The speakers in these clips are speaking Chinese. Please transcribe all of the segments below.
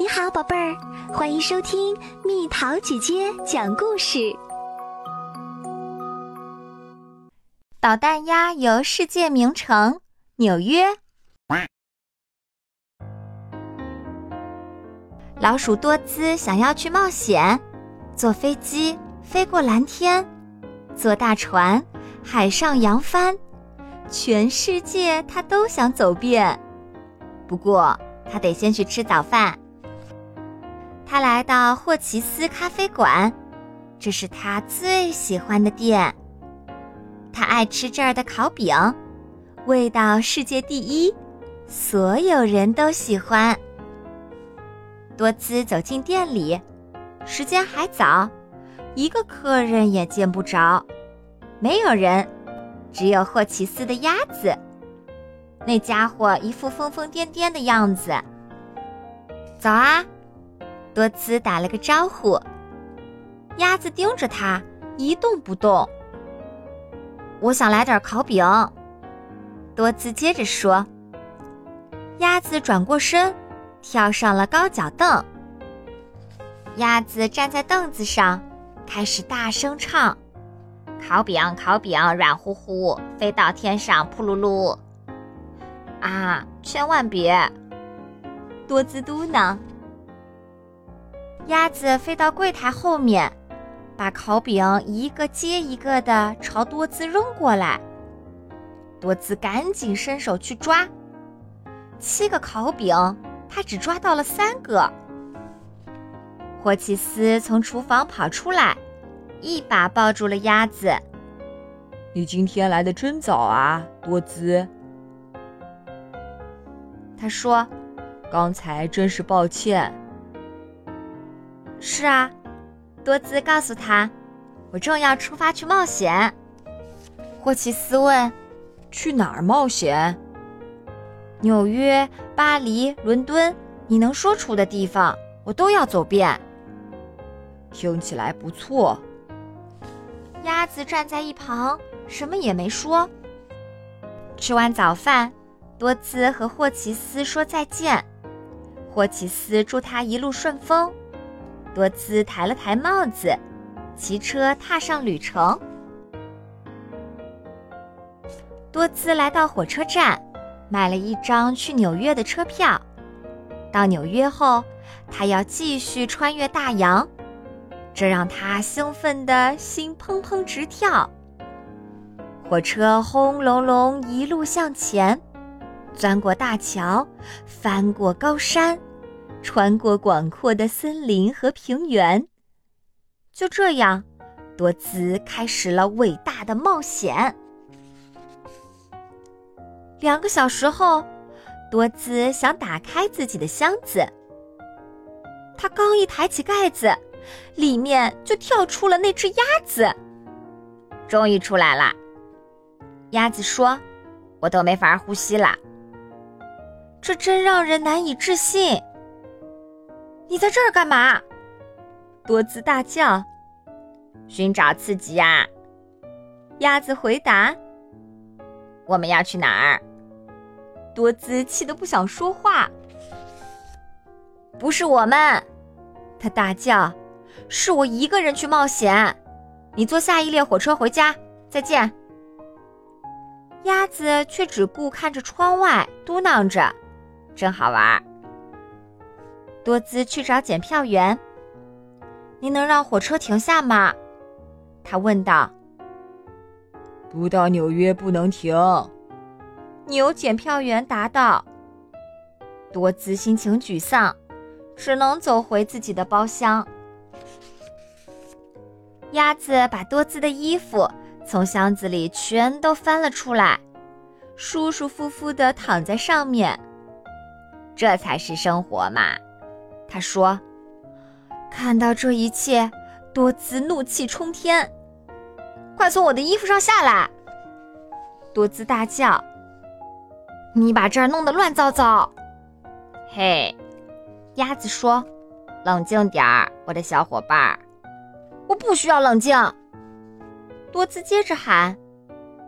你好，宝贝儿，欢迎收听蜜桃姐姐讲故事。捣蛋鸭游世界名城纽约。老鼠多姿想要去冒险，坐飞机飞过蓝天，坐大船海上扬帆，全世界它都想走遍。不过，它得先去吃早饭。他来到霍奇斯咖啡馆，这是他最喜欢的店。他爱吃这儿的烤饼，味道世界第一，所有人都喜欢。多兹走进店里，时间还早，一个客人也见不着，没有人，只有霍奇斯的鸭子。那家伙一副疯疯癫癫的样子。早啊！多兹打了个招呼，鸭子盯着他一动不动。我想来点烤饼。多兹接着说。鸭子转过身，跳上了高脚凳。鸭子站在凳子上，开始大声唱：“烤饼，烤饼，软乎乎，飞到天上，扑噜噜。”啊，千万别！多兹嘟囔。鸭子飞到柜台后面，把烤饼一个接一个的朝多姿扔过来。多姿赶紧伸手去抓，七个烤饼，他只抓到了三个。霍奇斯从厨房跑出来，一把抱住了鸭子。“你今天来的真早啊，多姿。”他说，“刚才真是抱歉。”是啊，多兹告诉他：“我正要出发去冒险。”霍奇斯问：“去哪儿冒险？”“纽约、巴黎、伦敦，你能说出的地方，我都要走遍。”听起来不错。鸭子站在一旁，什么也没说。吃完早饭，多兹和霍奇斯说再见。霍奇斯祝他一路顺风。多兹抬了抬帽子，骑车踏上旅程。多兹来到火车站，买了一张去纽约的车票。到纽约后，他要继续穿越大洋，这让他兴奋的心砰砰直跳。火车轰隆隆一路向前，钻过大桥，翻过高山。穿过广阔的森林和平原，就这样，多兹开始了伟大的冒险。两个小时后，多兹想打开自己的箱子，他刚一抬起盖子，里面就跳出了那只鸭子。终于出来了，鸭子说：“我都没法呼吸了。”这真让人难以置信。你在这儿干嘛？多兹大叫。寻找刺激呀！鸭子回答。我们要去哪儿？多兹气得不想说话。不是我们，他大叫。是我一个人去冒险。你坐下一列火车回家。再见。鸭子却只顾看着窗外，嘟囔着：“真好玩。”多兹去找检票员。您能让火车停下吗？他问道。不到纽约不能停。牛检票员答道。多兹心情沮丧，只能走回自己的包厢。鸭子把多兹的衣服从箱子里全都翻了出来，舒舒服服地躺在上面。这才是生活嘛！他说：“看到这一切，多兹怒气冲天，快从我的衣服上下来！”多兹大叫：“你把这儿弄得乱糟糟！”嘿，鸭子说：“冷静点儿，我的小伙伴儿。”我不需要冷静。多兹接着喊：“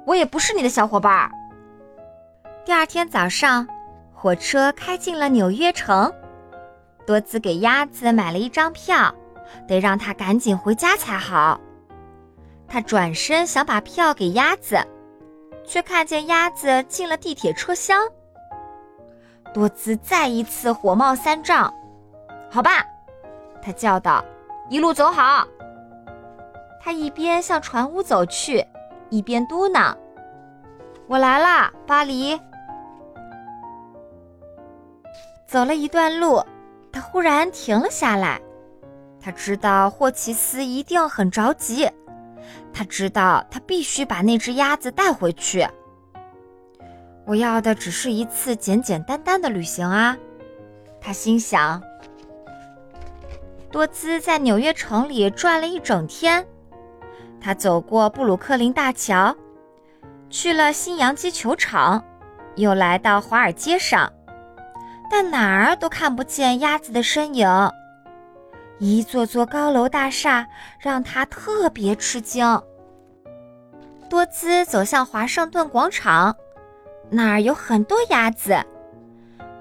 我也不是你的小伙伴儿。”第二天早上，火车开进了纽约城。多兹给鸭子买了一张票，得让它赶紧回家才好。他转身想把票给鸭子，却看见鸭子进了地铁车厢。多兹再一次火冒三丈。好吧，他叫道：“一路走好。”他一边向船屋走去，一边嘟囔：“我来啦，巴黎。”走了一段路，他忽然停了下来。他知道霍奇斯一定很着急。他知道他必须把那只鸭子带回去。我要的只是一次简简单单的旅行啊，他心想。多兹在纽约城里转了一整天，他走过布鲁克林大桥，去了新洋基球场，又来到华尔街上，但哪儿都看不见鸭子的身影。一座座高楼大厦让他特别吃惊。多兹走向华盛顿广场，那儿有很多鸭子，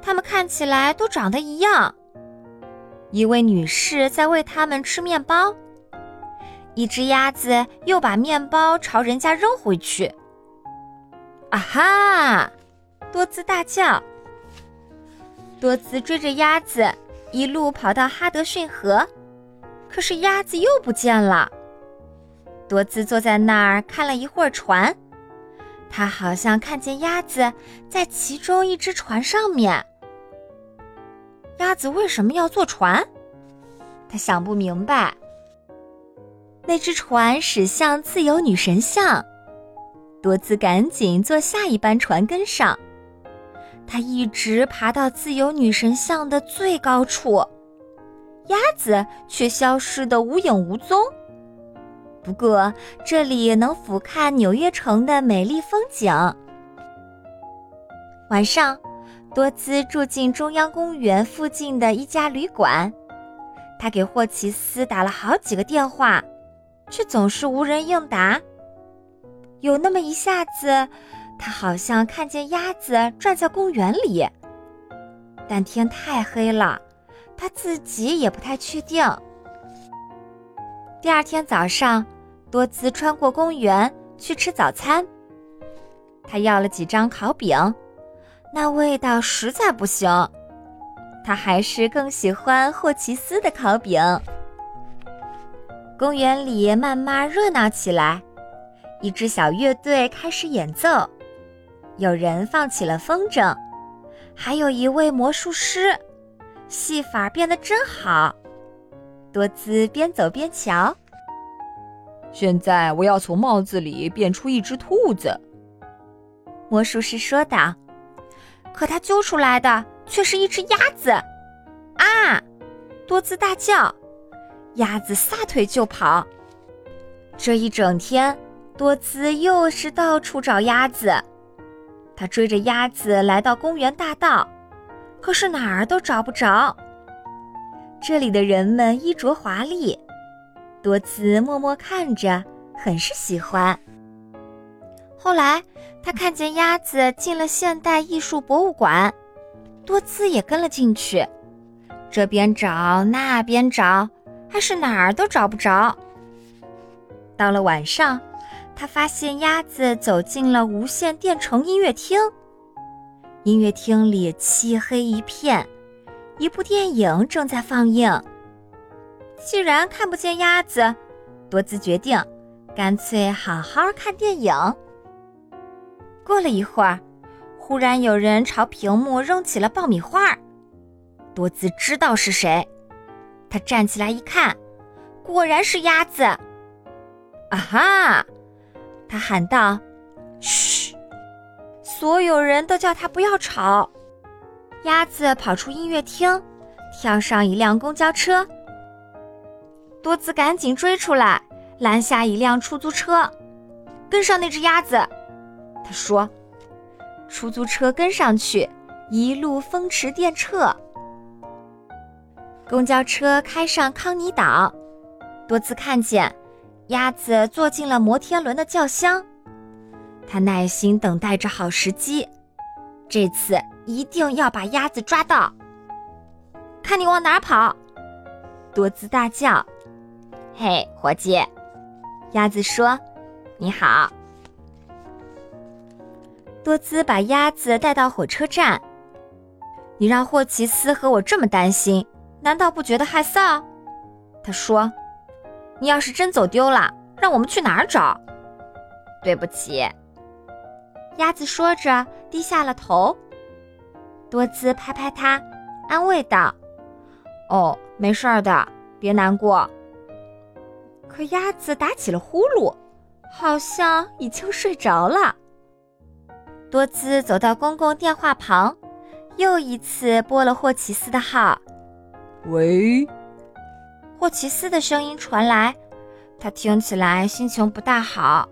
它们看起来都长得一样。一位女士在喂它们吃面包，一只鸭子又把面包朝人家扔回去。啊哈！多兹大叫。多兹追着鸭子。一路跑到哈德逊河，可是鸭子又不见了。多兹坐在那儿看了一会儿船，他好像看见鸭子在其中一只船上面。鸭子为什么要坐船？他想不明白。那只船驶向自由女神像，多兹赶紧坐下一班船跟上。他一直爬到自由女神像的最高处，鸭子却消失得无影无踪。不过这里能俯瞰纽约城的美丽风景。晚上，多姿住进中央公园附近的一家旅馆。他给霍奇斯打了好几个电话，却总是无人应答。有那么一下子。他好像看见鸭子转在公园里，但天太黑了，他自己也不太确定。第二天早上，多兹穿过公园去吃早餐，他要了几张烤饼，那味道实在不行。他还是更喜欢霍奇斯的烤饼。公园里慢慢热闹起来，一支小乐队开始演奏。有人放起了风筝，还有一位魔术师，戏法变得真好。多姿边走边瞧。现在我要从帽子里变出一只兔子，魔术师说道。可他揪出来的却是一只鸭子。啊！多姿大叫。鸭子撒腿就跑。这一整天，多姿又是到处找鸭子。他追着鸭子来到公园大道，可是哪儿都找不着。这里的人们衣着华丽，多兹默默看着，很是喜欢。后来他看见鸭子进了现代艺术博物馆，多兹也跟了进去。这边找，那边找，还是哪儿都找不着。到了晚上。他发现鸭子走进了无线电城音乐厅，音乐厅里漆黑一片，一部电影正在放映。既然看不见鸭子，多兹决定干脆好好看电影。过了一会儿，忽然有人朝屏幕扔起了爆米花，多兹知道是谁，他站起来一看，果然是鸭子。啊哈！他喊道：“嘘！”所有人都叫他不要吵。鸭子跑出音乐厅，跳上一辆公交车。多兹赶紧追出来，拦下一辆出租车，跟上那只鸭子。他说：“出租车跟上去，一路风驰电掣。”公交车开上康尼岛，多兹看见。鸭子坐进了摩天轮的轿厢，他耐心等待着好时机，这次一定要把鸭子抓到。看你往哪跑！多姿大叫。嘿，伙计，鸭子说：“你好。”多姿把鸭子带到火车站。你让霍奇斯和我这么担心，难道不觉得害臊？他说：“你要是真走丢了，让我们去哪儿找？”对不起，鸭子说着低下了头。多姿拍拍它，安慰道：“哦，没事儿的，别难过。”可鸭子打起了呼噜，好像已经睡着了。多姿走到公共电话旁，又一次拨了霍奇斯的号。喂，霍奇斯的声音传来，他听起来心情不大好。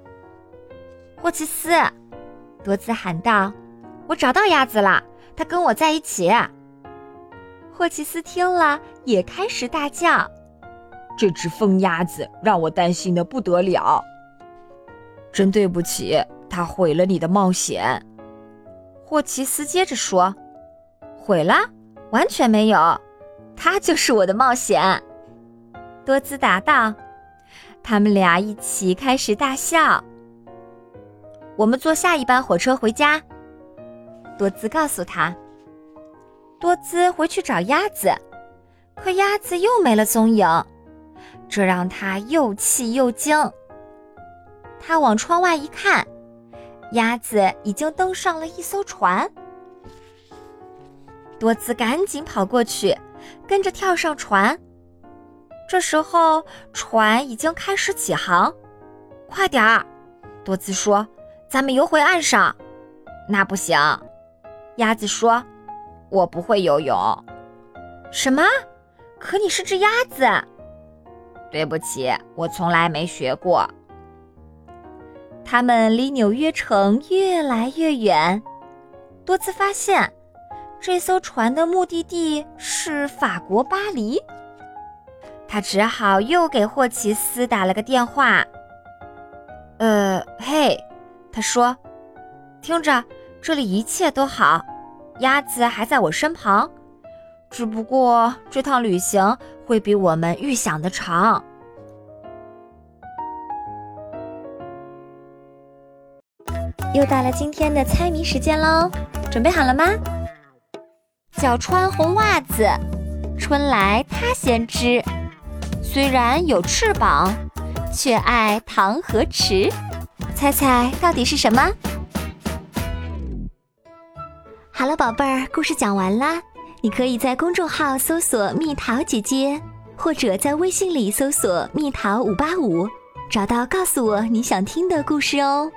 霍奇斯，多姿喊道：“我找到鸭子了，它跟我在一起。”霍奇斯听了，也开始大叫。这只疯鸭子让我担心的不得了，真对不起，它毁了你的冒险。霍奇斯接着说：“毁了？完全没有，它就是我的冒险。”多兹答道。他们俩一起开始大笑。我们坐下一班火车回家。多兹告诉他。多兹回去找鸭子，可鸭子又没了踪影。这让他又气又惊。他往窗外一看，鸭子已经登上了一艘船。多兹赶紧跑过去，跟着跳上船。这时候，船已经开始起航。快点儿，多兹说：“咱们游回岸上。”那不行，鸭子说：“我不会游泳。”什么？可你是只鸭子。对不起，我从来没学过。他们离纽约城越来越远，多次发现这艘船的目的地是法国巴黎。他只好又给霍奇斯打了个电话。呃，嘿，他说：“听着，这里一切都好，鸭子还在我身旁。”只不过这趟旅行会比我们预想的长。又到了今天的猜谜时间喽，准备好了吗？脚穿红袜子，春来他先知。虽然有翅膀，却爱糖和池。猜猜到底是什么？好了，宝贝儿，故事讲完啦。你可以在公众号搜索“蜜桃姐姐”，或者在微信里搜索“蜜桃五八五”，找到告诉我你想听的故事哦。